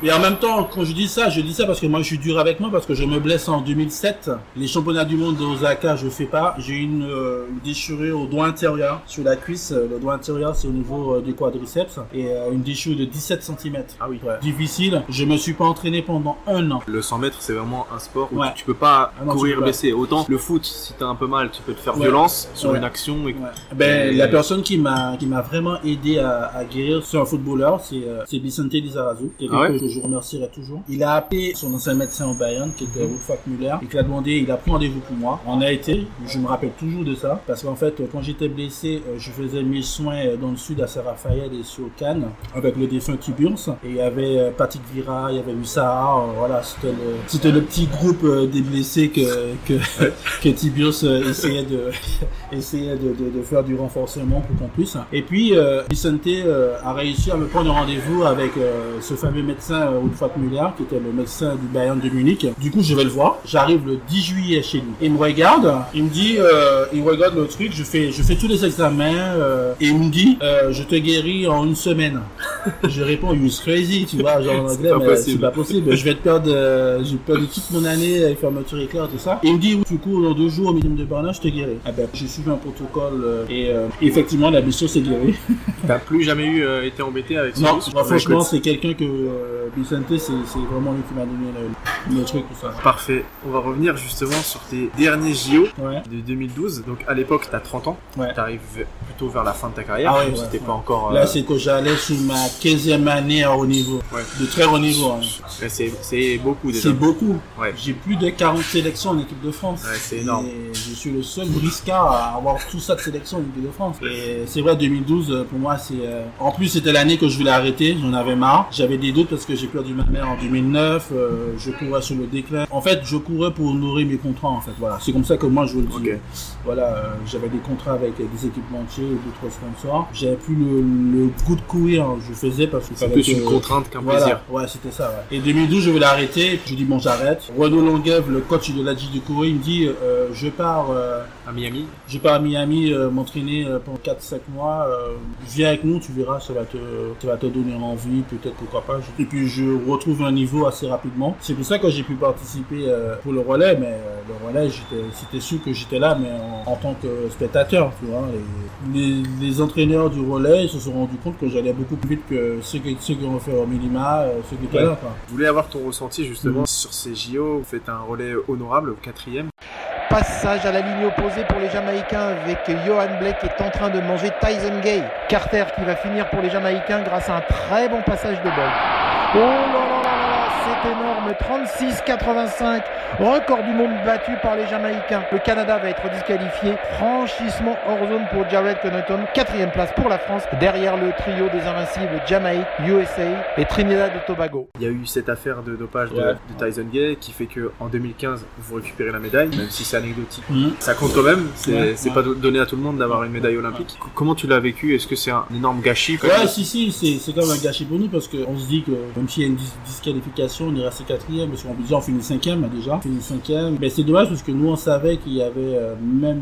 Et en même temps, quand je dis ça, je dis ça parce que moi je suis dur avec moi parce que je me blesse en 2007. Les championnats du monde d'Osaka, je fais pas. J'ai une, euh, une déchirure au doigt intérieur sur la cuisse. Le doigt intérieur, c'est au niveau euh, du quadriceps et euh, une déchirure de 17 cm. Ah oui. Difficile. Je me suis pas entraîné pendant un an. Le 100 mètres, c'est vraiment un sport où Ouais. tu, peux pas Ah non, courir peux pas. blessé. Autant le foot, si t'as un peu mal, tu peux te faire Ouais. violence sur Ouais. une action. Et... Ouais. Ben, Et- la personne qui m'a qui m'a vraiment aidé à, à guérir, c'est un footballeur, c'est euh, c'est Vicente Lizarazu, Ah ouais? Je remercierai toujours. Il a appelé son ancien médecin au Bayern, qui Mhm. était Wolfgang Müller, et qui a demandé, il a pris rendez-vous pour moi. On a été, je me rappelle toujours de ça, parce qu'en fait, quand j'étais blessé, euh, je faisais mes soins dans le sud à Saint-Raphaël et sur Cannes, avec le défunt Tiburce, et il y avait euh, Patrick Vira, il y avait Lussara, euh, voilà, c'était le, petit groupe des blessés que, que, que Tiburce essayait de, essayait de, de, de faire du renforcement pour qu'on puisse. Et puis, Vicente a réussi à me prendre rendez-vous avec ce fameux médecin euh, Wolfgang Müller, qui était le médecin du Bayern de Munich. Du coup, je vais le voir. J'arrive le 10 juillet chez lui. Il me regarde, il me dit, euh, il regarde le truc, je fais, je fais tous les examens, euh, et il me dit, euh, je te guéris en une semaine. je réponds, you crazy, tu vois, genre en anglais, mais c'est pas possible. Je vais te perdre, euh, je vais perdre toute mon année avec fermeture éclair, tout ça. Et il me dit, oui, tu cours dans deux jours au minimum de Berlin, je te guéris. Ah ben, j'ai suivi un protocole, euh, et euh, effectivement, la blessure s'est guérie. T'as plus jamais eu euh, été embêté avec ce Non, moi, franchement, c'est quelqu'un que euh, Vicente, c'est c'est vraiment lui qui m'a donné le, le truc, tout ça. Parfait. On va revenir justement sur tes derniers JO Ouais. de 2012. Donc à l'époque, t'as 30 ans. Ouais. T'arrives plutôt vers la fin de ta carrière. Ah ouais, pas encore. euh, Là, c'est que j'allais sur ma 15e année à haut niveau. De très haut niveau. hein. c'est beaucoup déjà. C'est beaucoup. J'ai plus de 40 sélections en équipe de France. C'est énorme. Et je suis le seul briscard à avoir tout ça de sélection en équipe de France. Et c'est vrai, 2012, euh, pour moi, c'est... euh, En plus, c'était l'année que je voulais arrêter. J'en avais marre. J'avais des doutes parce que j'ai perdu ma mère en 2009. euh, je courais sur le déclin. En fait, je courais pour nourrir mes contrats, en fait. Voilà. C'est comme ça que moi, je vous le dis. Voilà, euh, j'avais des contrats avec des équipementiers et d'autres sponsors. J'avais plus le, le goût de courir. Je faisais parce que plus que- une contrainte qu'un Voilà, plaisir. ouais, c'était ça. Ouais. Et 2012, je voulais arrêter. Je dis bon, j'arrête. Renaud Longuev, le coach de la du Corée, il me dit euh, je pars, À Miami, je pars à Miami m'entraîner pendant 4-5 mois. viens avec nous, tu verras, ça va te, ça va te donner envie, peut-être pourquoi pas. Et puis je retrouve un niveau assez rapidement. C'est pour ça que j'ai pu participer euh, pour le relais, mais euh, le relais, j'étais, c'était sûr que j'étais là, mais en, en tant que spectateur, tu vois. Les, les, les entraîneurs du relais se sont rendus compte que j'allais beaucoup plus vite que ceux qui, ceux qui ont fait au minima, euh, ceux qui étaient Ouais. là, quoi. je voulais avoir ton ressenti justement Mhm. sur ces JO. Vous faites un relais honorable, au quatrième. Passage à la ligne opposée pour les Jamaïcains avec Johan Blake qui est en train de manger Tyson Gay. Carter qui va finir pour les Jamaïcains grâce à un très bon passage de Bolt. Oh là là là là là, c'est énorme, 36-85, record du monde battu par les Jamaïcains. Le Canada va être disqualifié, franchissement hors zone pour Jared Connaughton, quatrième place pour la France, derrière le trio des invincibles Jamaïque, USA et Trinidad et Tobago. Il y a eu cette affaire de dopage de, Ouais. de Tyson Gay qui fait que en 2015 vous récupérez la médaille, même si c'est anecdotique. Mhm. Ça compte quand même, c'est Ouais, pas do- donné à tout le monde d'avoir une médaille olympique. Comment tu l'as vécu? Est-ce que c'est un énorme gâchis? Ouais, si, si, c'est, c'est quand même un gâchis pour nous parce qu'on se dit que même s'il y a une dis- disqualification, on est resté quatrième parce qu'on déjà on finit cinquième hein, déjà, on finit cinquième. Mais c'est dommage parce que nous on savait qu'il y avait euh, même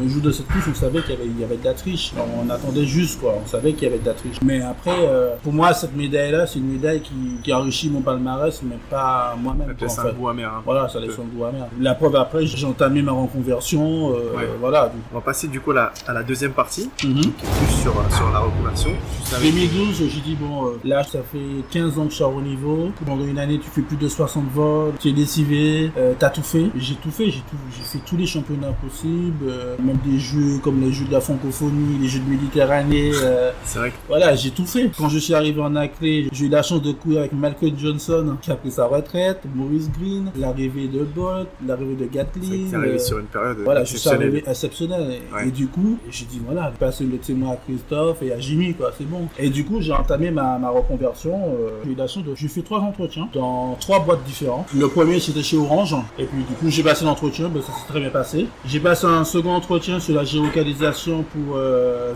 le jour de cette course, on savait qu'il y avait, il y avait de la triche. Alors, on attendait juste quoi, on savait qu'il y avait de la triche. Mais après, euh, pour moi cette médaille là, c'est une médaille qui, qui enrichit mon palmarès, mais pas moi-même. Ça laisse un goût amer. hein. Voilà, ça laisse un goût amer. La preuve après, j'ai entamé ma reconversion, euh, Ouais. voilà. On va passer du coup à la, à la deuxième partie, Mhm. qui est plus sur, sur la reconversion. Juste avec- 2012, j'ai dit bon, là ça fait 15 ans que je suis haut niveau. Pendant une année, tu fais plus de 60 vols, tu es lessivé, euh, t'as tout fait. J'ai tout fait, j'ai tout, j'ai fait tous les championnats possibles, euh, même des jeux comme les jeux de la francophonie, les jeux de Méditerranée. euh, C'est vrai que voilà, j'ai tout fait. Quand je suis arrivé en Aclé, j'ai eu la chance de courir avec Malcolm Johnson qui a pris sa retraite, Maurice Green, l'arrivée de Bolt, l'arrivée de Gatlin. arrivé sur une période voilà, je suis arrivé exceptionnel. Et, Ouais. et du coup, j'ai dit, voilà, passer le témoin à Christophe et à Jimmy, quoi, c'est bon. Et du coup, j'ai entamé ma, ma reconversion. euh, j'ai eu la chance de. J'ai fait trois entretiens dans trois boîtes différentes. Le premier, c'était chez Orange. Et puis, du coup, j'ai passé l'entretien, ben, ça s'est très bien passé. J'ai passé un second entretien sur la géolocalisation pour euh.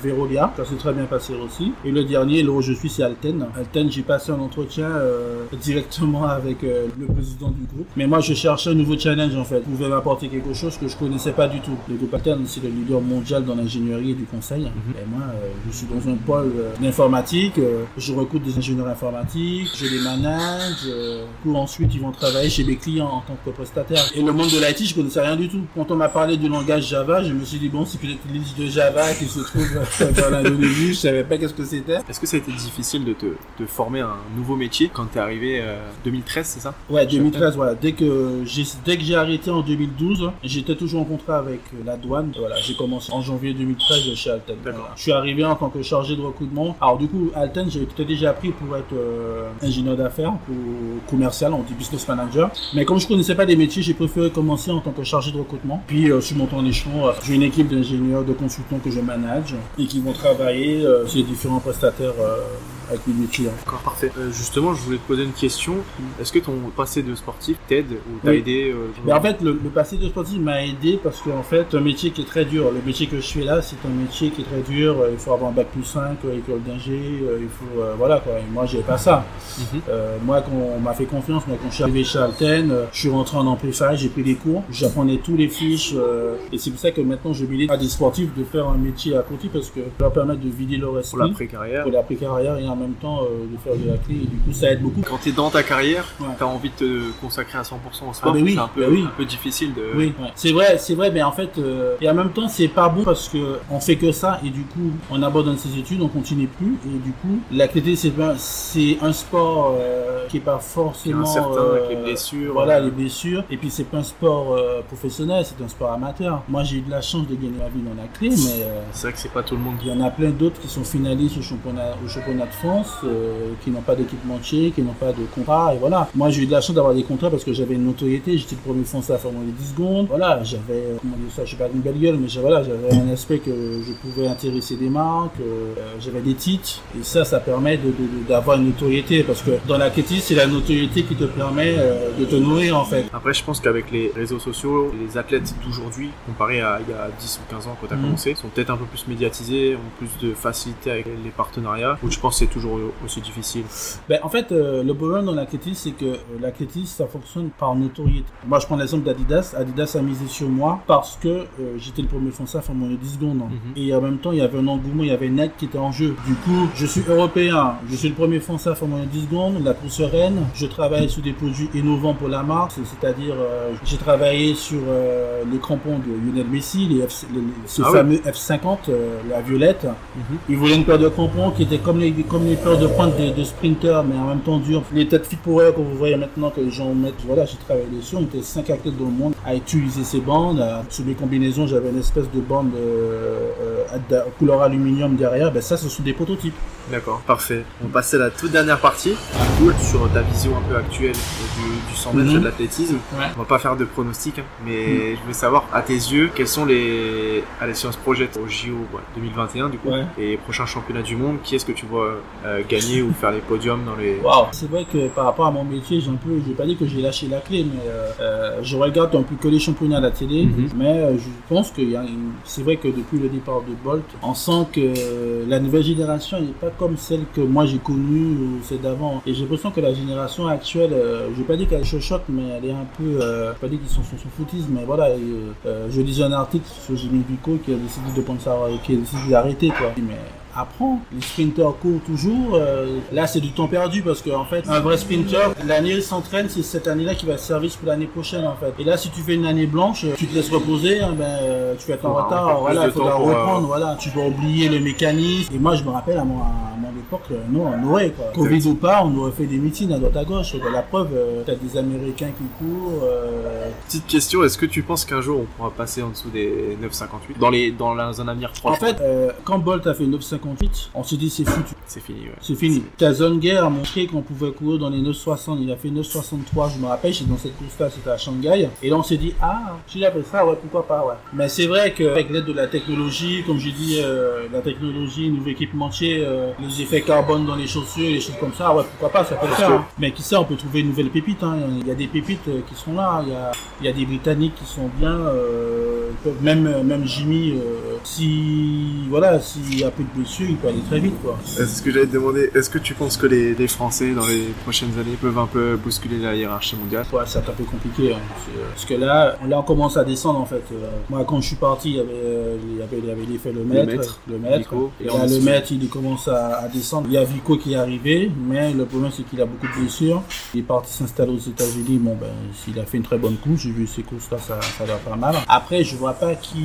Ça s'est très bien passé aussi. Et le dernier, là où je suis, c'est Alten. Alten, j'ai passé un entretien euh, directement avec euh, le président du groupe. Mais moi, je cherchais un nouveau challenge, en fait. Vous pouvez m'apporter quelque chose que je connaissais pas du tout. Le groupe Alten, c'est le leader mondial dans l'ingénierie et du conseil. Et moi, euh, je suis dans un pôle d'informatique. je recrute des ingénieurs informatiques, je les manage. Euh, pour ensuite, ils vont travailler chez mes clients en tant que prestataire. Et le monde de l'IT, je connaissais rien du tout. Quand on m'a parlé du langage Java, je me suis dit, bon, c'est peut-être une liste de Java qui se trouve euh, dans l'Indonésie. Je savais pas qu'est-ce que c'était. Est-ce que ça a été difficile de te de former un nouveau métier quand t'es arrivé euh, 2013, c'est ça? Ouais, 2013, voilà. Dès que j'ai dès que j'ai arrêté en 2012, j'étais toujours en contrat avec euh, la douane. Voilà, j'ai commencé en janvier 2013 chez Alten. D'accord. Voilà. Je suis arrivé en tant que chargé de recrutement. Alors du coup, Alten, j'ai déjà pris pour être euh, ingénieur d'affaires, pour commercial, on dit business manager. Mais comme je connaissais pas les métiers, j'ai préféré commencer en tant que chargé de recrutement. Puis euh, je suis monté en échelon. euh, J'ai une équipe d'ingénieurs, de consultants que je manage et qui vont travailler euh, sur les différents prestataires euh, avec mes clients. D'accord, parfait. Euh, justement, je voulais te poser une question. Est-ce que ton passé de sportif t'aide ou t'a Oui. aidé euh, Mais en fait, le, le passé de sportif m'a aidé parce qu'en fait, un métier qui est très dur. Le métier que je fais là, c'est un métier qui est très dur. Euh, Il faut avoir un bac plus 5, euh, école d'ingé, il faut, euh, voilà quoi. Et moi, j'ai pas ça. Mhm. Moi, quand on m'a fait confiance, moi, quand je suis arrivé chez Alten, je suis rentré en amplifiage, j'ai pris des cours, j'apprenais tous les fiches, et c'est pour ça que maintenant, je milite à des sportifs de faire un métier à côté parce que ça leur permet de vider leur pour esprit. l'après-carrière Pour l'après-carrière et en même temps euh, de faire de la clé. Et du coup, ça aide beaucoup. Quand t'es dans ta carrière, Ouais. t'as envie de te consacrer à 100% au sport. Ah, ben oui, c'est un peu, ben oui. un peu difficile de. Oui, ouais. c'est vrai, c'est vrai, mais en fait, euh, et en même temps, c'est pas bon parce que on fait que ça et du coup, on abandonne ses études, on continue plus et du coup, l'athlétisme c'est pas, c'est un sport euh, qui est pas forcément avec les blessures. Voilà, les blessures. Et puis, c'est pas un sport professionnel, c'est un sport amateur. Moi, j'ai eu de la chance de gagner ma vie dans la clé, mais C'est vrai que c'est pas tout le monde il y en a plein d'autres qui sont finalistes au championnat, au championnat de Euh, qui n'ont pas d'équipementier, qui n'ont pas de contrat, et voilà. Moi, j'ai eu de la chance d'avoir des contrats parce que j'avais une notoriété, j'étais le premier français à faire de 10 secondes. Voilà, j'avais, euh, comment dire ça, je sais pas une belle gueule, mais voilà, j'avais un aspect que je pouvais intéresser des marques, euh, j'avais des titres, et ça, ça permet de, de- de- d'avoir une notoriété, parce que dans l'athlétisme, c'est la notoriété qui te permet euh, de te nourrir, en fait. Après, je pense qu'avec les réseaux sociaux, les athlètes d'aujourd'hui, comparés à il y a 10 ou 15 ans quand tu as Mhm. commencé, sont peut-être un peu plus médiatisés, ont plus de facilité avec les partenariats. Où je pense que c'est toujours aussi difficile ben, En fait, euh, le problème dans l'athlétisme, c'est que euh, l'athlétisme, ça fonctionne par notoriété. Moi, je prends l'exemple d'Adidas. Adidas a misé sur moi parce que euh, j'étais le premier français à faire moins de 10 secondes. Mhm. Et en même temps, il y avait un engouement, il y avait Nike qui était en jeu. Du coup, je suis européen, je suis le premier français à faire moins de 10 secondes, la course sereine. Je travaille sur des produits innovants pour la marque, c'est- c'est-à-dire, euh, j'ai travaillé sur les crampons de Lionel Messi, les F- les- ce Ah fameux F50, euh, la violette. Mhm. Il voulait une paire de crampons qui était comme les, comme paires de pointe de, de sprinter, mais en même temps dur. Les têtes fit power que vous voyez maintenant que les gens mettent, voilà, j'ai travaillé dessus. On était 5 athlètes dans le monde à utiliser ces bandes. Sur mes combinaisons, j'avais une espèce de bande euh, euh, couleur aluminium derrière. Ben ça, ce sont des prototypes. D'accord, parfait. On va passer à la toute dernière partie, cool, sur ta vision un peu actuelle du, du 100 mètres Mhm. de l'athlétisme. Ouais. On va pas faire de pronostics, hein, mais je voulais savoir, à tes yeux, quels sont les... Allez, si on se projette au JO ouais, 2021, du coup, Ouais. et prochains championnats du monde, qui est-ce que tu vois euh, gagner ou faire les podiums dans les... Waouh C'est vrai que par rapport à mon métier, j'ai un peu, je vais pas dire que j'ai lâché la clé, mais euh, je regarde un peu que les championnats à la télé, Mhm. mais euh, je pense a une- c'est vrai que depuis le départ de Bolt, on sent que euh, la nouvelle génération n'est pas comme celle que moi j'ai connue ou celle d'avant. Et j'ai l'impression que la génération actuelle, euh, je vais pas dire qu'elle chochote, mais elle est un peu, je vais pas dire qu'ils sont sur son footisme, mais voilà, et, je lisais un article sur Jimmy Vico qui a décidé de prendre ça, qui a décidé d'arrêter quoi. Mais apprends. Les sprinters courent toujours. euh, là, c'est du temps perdu parce qu'en fait, un vrai sprinter, l'année il s'entraîne, c'est cette année-là qui va servir pour l'année prochaine en fait. Et là, si tu fais une année blanche, tu te laisses reposer, hein, ben, euh, tu vas être en Faudra retard. Voilà, il pour, euh, reprendre. Voilà, tu vas oublier le mécanisme. Et moi, je me rappelle à mon, à mon époque, euh, non, on aurait quoi. Covid ou pas, on aurait fait des meetings à droite à gauche. Ben, la preuve, t'as des Américains qui courent. Petite question, est-ce que tu penses qu'un jour on pourra passer en dessous des 9,58 dans, les... dans la- un avenir proche? En fait, quand Bolt a fait 9,58, on s'est dit c'est foutu. c'est fini, ouais. C'est fini. Kazonge a montré qu'on pouvait courir dans les 9,60. Il a fait 9,63, je me rappelle. J'étais dans cette course-là, c'était à Shanghai. Et là, on s'est dit, ah, si appelle ça, ouais, pourquoi pas, ouais. Mais c'est vrai qu'avec l'aide de la technologie, comme j'ai dit, euh, la technologie, nouveau équipementier, euh, les effets carbone dans les chaussures, les choses comme ça, ouais, pourquoi pas, ça peut le faire. hein. Mais qui sait, on peut trouver une nouvelle pépite. Hein. Il y a des pépites euh, qui sont là. Il y a, il y a des Britanniques qui sont bien. Euh, ils peuvent- même, même Jimmy, euh, si, voilà, s'il y a peu de blessures, il peut aller très vite, quoi. C'est ce que j'allais te demander. Est-ce que tu penses que les, les Français, dans les prochaines années, peuvent un peu bousculer la hiérarchie mondiale? Ouais, c'est un peu compliqué. hein. Euh, Parce que là, là, on commence à descendre en fait. Euh, Moi, quand je suis parti, il y avait, euh, il y avait, il y avait l'effet le maître. maître, le maître. Vico, et là, le maître, il commence à, à descendre. Il y a Vico qui est arrivé, mais le problème, c'est qu'il a beaucoup de blessures. Il est parti s'installer aux États-Unis. Bon, ben, s'il a fait une très bonne course, j'ai vu ses courses là, ça, ça va pas mal. Après, je vois pas qui.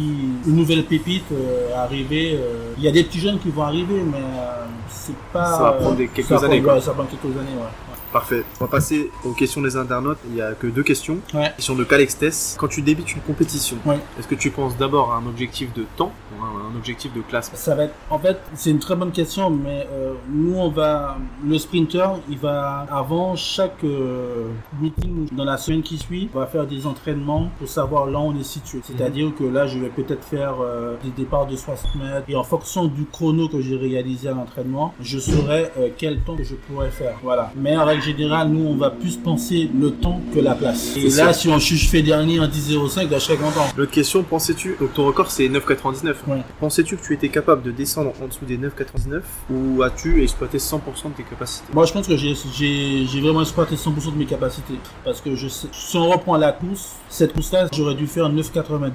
Une nouvelle pépite euh, arriver. euh, Il y a des petits jeunes qui vont arriver, mais euh, c'est pas. Ça va prendre des- quelques ça années, prendre- quoi. ça va prendre quelques années, ouais. Parfait. On va passer aux questions des internautes. Il y a que deux questions. Ouais. Question de Calextes. Quand tu débutes une compétition, Ouais. est-ce que tu penses d'abord à un objectif de temps ou à un objectif de classe? Ça va être, en fait, c'est une très bonne question, mais euh, nous, on va, le sprinter, il va, avant chaque euh, meeting dans la semaine qui suit, on va faire des entraînements pour savoir là où on est situé. C'est-à-dire que là, je vais peut-être faire euh, des départs de 60 mètres et en fonction du chrono que j'ai réalisé à l'entraînement, je saurai euh, quel temps que je pourrais faire. Voilà. Mais en règle générale, nous, on va plus penser le temps que la place. Et là, si on je fais dernier en 10.05, là, je serais content. L'autre question, pensais-tu, donc ton record c'est 9,99. Ouais. Pensais-tu que tu étais capable de descendre en dessous des 9,99 ou as-tu exploité 100% de tes capacités? Moi, je pense que j'ai vraiment exploité 100% de mes capacités. Parce que je sais, si on reprend la course, cette course-là, j'aurais dû faire 9,90,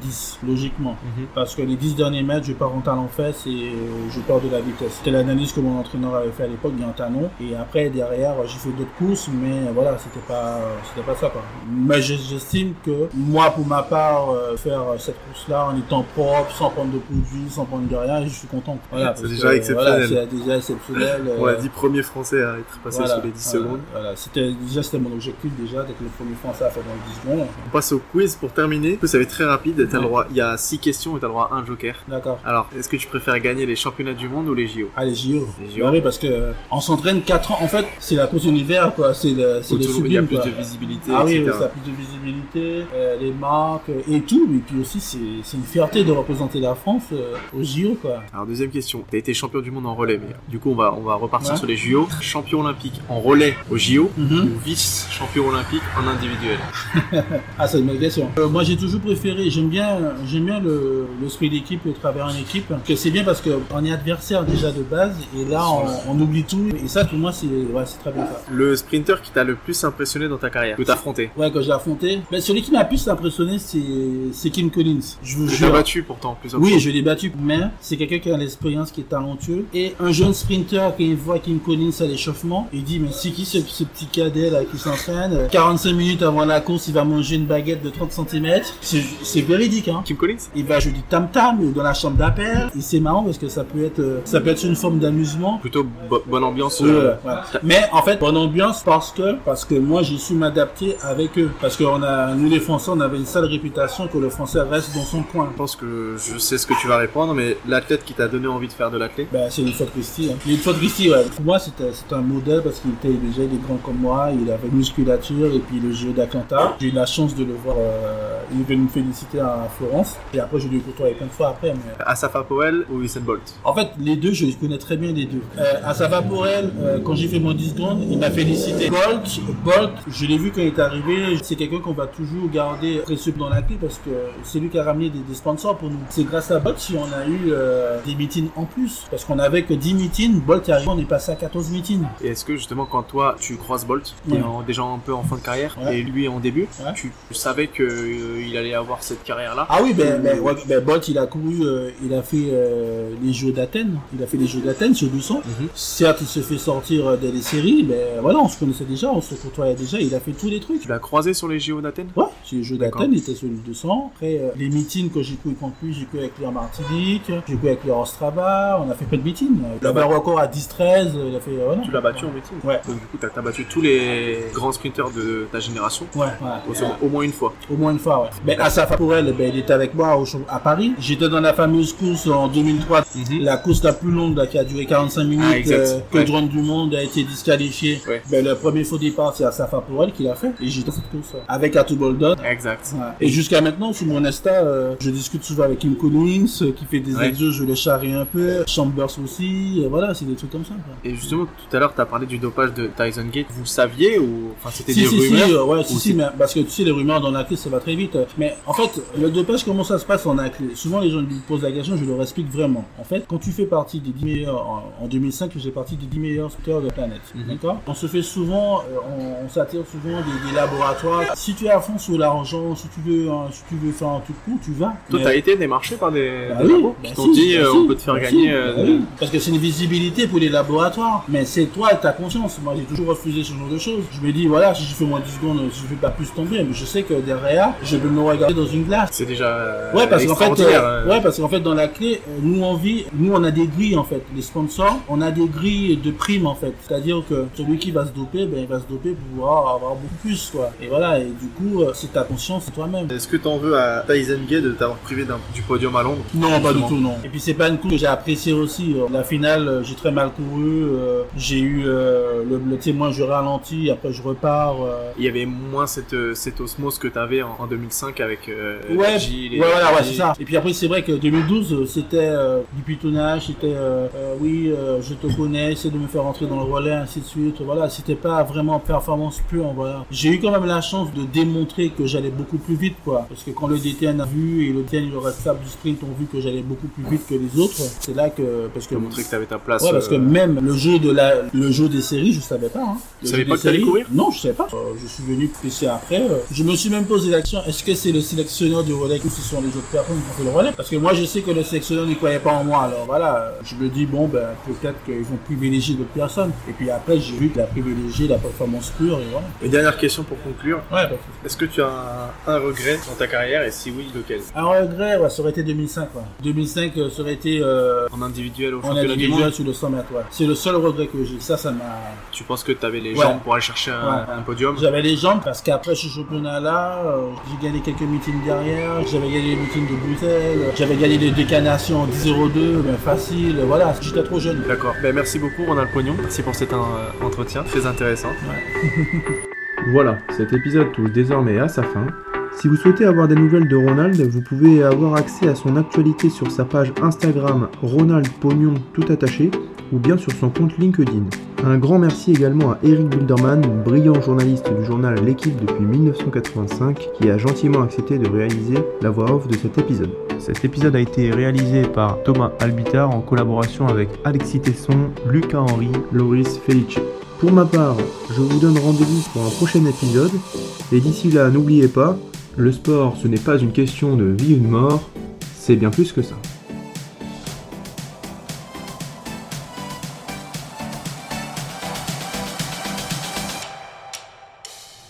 logiquement. Parce que les 10 derniers mètres, je pars en talon fesse et euh, je pars de la vitesse. C'était l'analyse que mon entraîneur avait fait à l'époque, Guy talon. Et après, derrière, j'ai fait d'autres courses, mais voilà, c'était pas, c'était pas ça, quoi. Mais je- j'estime que moi, pour ma part, euh, faire cette course-là en étant propre, sans prendre de produits, sans prendre de rien, je suis content. Voilà, C'est déjà. Voilà, déjà exceptionnel. On euh, l'a dit, premier français à être passé voilà, sous les 10 voilà, secondes. Voilà, c'était déjà c'était mon objectif déjà d'être le premier français à faire dans les 10 secondes. On passe au quiz pour terminer. Ça va être très rapide. T'as le Ouais. droit, il y a 6 questions et t'as le droit à un joker. D'accord. Alors, est-ce que tu préfères gagner les championnats du monde ou les JO Allez, JO. Les JO. Bah oui, parce que euh, on s'entraîne 4 ans. En fait, c'est la course derrière, quoi. C'est le, c'est le Autour, il y a sublime, plus quoi. de visibilité, Ah oui, etc. ça a plus de visibilité, euh, les marques euh, et tout. Et puis aussi, c'est c'est une fierté de représenter la France euh, au JO, quoi. Alors deuxième question, t'as été champion du monde en relais, mais du coup on va on va repartir Ouais. sur les JO. Champion olympique en relais au JO Mhm. ou vice champion olympique en individuel? Ah, c'est une bonne question. Moi, j'ai toujours préféré, j'aime bien, j'aime bien le, le esprit d'équipe, le travail en équipe. Que c'est bien parce qu'on est adversaire déjà de base, et là, on, on oublie tout. Et ça, pour moi, c'est ouais, très bien ça. Le sprinter qui t'a le plus impressionné dans ta carrière, que t'as affronté. Ouais, quand j'ai affronté. Ben, celui qui m'a plus impressionné, c'est Kim Collins. Je vous Que jure. battu pourtant plusieurs Oui, fois. je l'ai battu, mais c'est quelqu'un qui a l'expérience, qui est talentueux. Et un jeune sprinter, quand il voit Kim Collins à l'échauffement, il dit, mais c'est qui ce, ce petit cadet là qui s'entraîne? 45 minutes avant la course, il va manger une baguette de 30 cm. C'est véridique, hein. Kim Collins Il va jouer du tam-tam dans la chambre d'appel. Et c'est marrant parce que ça peut être, euh, ça peut être une forme d'amusement. Plutôt bo- bonne ambiance. Euh. Mais en fait, bonne ambiance parce que parce que moi j'ai su m'adapter avec eux. Parce que on a, nous les Français, on avait une sale réputation que le Français reste dans son coin. Je pense que je sais ce que tu vas répondre, mais l'athlète qui t'a donné envie de faire de l'athlète Ben, c'est une faute Christie. Hein. Une faute Christie, ouais. Pour moi, c'était c'était un modèle parce qu'il était déjà il est grand comme moi, il avait musculature et puis le jeu d'Atlanta. J'ai eu la chance de le voir. euh, il venu me féliciter à Florence et après je l'ai côtoyé plein de fois après. Mais... Asafa Powell ou Usain Bolt En fait, les deux, je les connais très bien les deux. Euh, Asava Borel, euh, quand j'ai fait mon 10 secondes, il m'a félicité. Bolt, Bolt, je l'ai vu quand il est arrivé. C'est quelqu'un qu'on va toujours garder précieux dans la clé parce que c'est lui qui a ramené des, des sponsors pour nous. C'est grâce à Bolt si on a eu euh, des meetings en plus. Parce qu'on avait que 10 meetings. Bolt est arrivé, on est passé à 14 meetings. Et est-ce que justement quand toi tu croises Bolt, Ouais. en- déjà un peu en fin de carrière, Ouais. et lui en début, Ouais. tu savais que il allait avoir cette carrière-là Ah oui, ben, ben, ouais, ben, Bolt, il a couru, euh, il a fait euh, les Jeux d'Athènes. Il a fait les Jeux d'Athènes sur 200. Mhm. Certes, il se fait sortir euh, des séries, mais voilà, on se connaissait déjà, on se côtoyait déjà. Il a fait tous les trucs. Tu l'as croisé sur les JO d'Athènes? Ouais, c'est les Jeux d'Athènes, il était sur le 200. Après, euh, les meetings que j'ai couru contre lui, j'ai couru avec lui en Martinique, j'ai couru avec lui en Ostrava, on a fait plein de meetings. Il avait un record à 10-13, il a fait, voilà. Tu l'as battu en meeting? Ouais. Donc du coup t'as as battu tous les grands sprinters de ta génération? Ouais, ouais. au, second- au moins une fois. Au moins une fois, ouais. Ben, Asaf Pourel, ben, il était avec moi au à Paris. J'étais dans la fameuse course en 2003. La course la plus longue, là, qui a duré 45 minutes, Ah, euh, que Ouais. le drone du monde a été disqualifié. Ouais. Ben, le premier faux départ, c'est Asaf Pourel qui l'a fait. Et j'étais cette course, avec Atou Boldon. Exact. Ouais. Et jusqu'à maintenant, sur mon Insta, euh, je discute souvent avec Kim Collins, euh, qui fait des exos, je le charrie un peu. Chambers aussi, voilà, c'est des trucs comme ça. quoi. Et justement tout à l'heure t'as parlé du dopage de Tyson Gate. Vous le saviez ou enfin c'était Si, des si, si, rumeurs euh, ouais, si, si, mais parce que tu sais, les rumeurs dans la clé, ça va très vite. Mais en fait, le dopage, comment ça se passe en clé Souvent, les gens me posent la question, je leur explique vraiment. En fait, quand tu fais partie des 10 meilleurs, en, en 2005, j'ai partie des 10 meilleurs sprinteurs de la planète. Mhm. D'accord? On se fait souvent, euh, on, on s'attire souvent des, des laboratoires. Si tu es à fond sur l'argent, si tu veux, hein, si tu veux faire un truc court, tu vas. Toi Mais- t'as été démarché par des, bah des oui, labos bah qui t'ont si, dit bah euh, si, on peut te faire bah gagner. si, euh, oui. Parce que c'est une visibilité pour les laboratoires. Mais c'est toi et ta conscience. Moi, j'ai toujours refusé ce genre de choses. Je me dis, voilà, si je fais moins 10 secondes, je ne vais pas plus tomber. Mais je sais que derrière, je vais me regarder dans une glace. C'est déjà euh, Ouais, parce qu'en fait, euh, euh. ouais, parce qu'en fait, dans la clé, euh, nous on vit, nous on a des grilles en fait. Les sponsors, on a des grilles de primes en fait. C'est-à-dire que celui qui va se doper, ben il va se doper pour pouvoir avoir beaucoup plus quoi. Et voilà, et du coup, c'est ta conscience, c'est toi-même. Est-ce que t'en veux à Tyson Gate de t'avoir privé du podium à Londres? Non, pas du tout, non. Et puis c'est pas une course que j'ai appréciée aussi. La finale, j'ai très mal couru. euh, J'ai eu euh, le, le témoin, je ralentis, après je repars. Il y avait moins cette, cette osmose que t'avais en, en 2005 avec euh, Ouais, Gilles ouais, et- voilà, ouais, et- c'est ça. Et puis après, c'est vrai que 2012, euh, c'était euh, du pitonnage, c'était euh, oui, je te connais, essaie de me faire rentrer dans le relais, ainsi de suite. Voilà, c'était pas vraiment performance pure, voilà. J'ai eu quand même la chance de démontrer que j'allais beaucoup plus vite, quoi. Parce que quand le DTN a vu et le DTN et le responsable du sprint ont vu que j'allais beaucoup plus vite que les autres, c'est là que parce que montré que t'avais ta place. Ouais, parce que même le jeu de la, le jeu des séries, je savais pas. Hein. Le Tu savais pas que séries- courir? Non, je savais pas. Je suis venu PC après. je me suis même posé la question est-ce que c'est le sélectionneur du relais ou ce sont les autres personnes qui ont fait le relais? Parce que moi, je sais que le sélectionneur ne croyait pas en moi. Alors voilà, je me dis bon, ben peut-être qu'ils vont privilégier d'autres personnes. Et puis après, j'ai vu qu'il a privilégié la performance pure et voilà. Et dernière question pour conclure. Ouais, Est-ce que tu as un, un regret dans ta carrière? Et si oui, lequel? Un regret, ouais, ça aurait été 2005. Ouais. 2005, euh, ça aurait été euh, En individuel au en individuel sur le 100 mètres. Ouais. C'est le seul regret que j'ai. Ça, ça m'a. Tu penses que t'avais les, les jambes pour aller chercher un podium? J'avais les jambes parce qu'après ce championnat-là, euh, j'ai gagné quelques meetings derrière, j'avais gagné les meetings de Bruxelles, j'avais gagné les décanations en 10-0-2, ben facile, voilà, j'étais trop jeune. D'accord. Ben, merci beaucoup, Ronald Pognon. Merci pour cet euh, entretien très intéressant. Voilà, cet épisode touche désormais à sa fin. Si vous souhaitez avoir des nouvelles de Ronald, vous pouvez avoir accès à son actualité sur sa page Instagram Ronald Pognon tout attaché ou bien sur son compte LinkedIn. Un grand merci également à Eric Bilderman, brillant journaliste du journal L'équipe depuis 1985, qui a gentiment accepté de réaliser la voix off de cet épisode. Cet épisode a été réalisé par Thomas Albitar en collaboration avec Alexis Tesson, Lucas Henry, Loris Felice. Pour ma part, je vous donne rendez-vous pour un prochain épisode, et d'ici là, n'oubliez pas, le sport ce n'est pas une question de vie ou de mort, c'est bien plus que ça.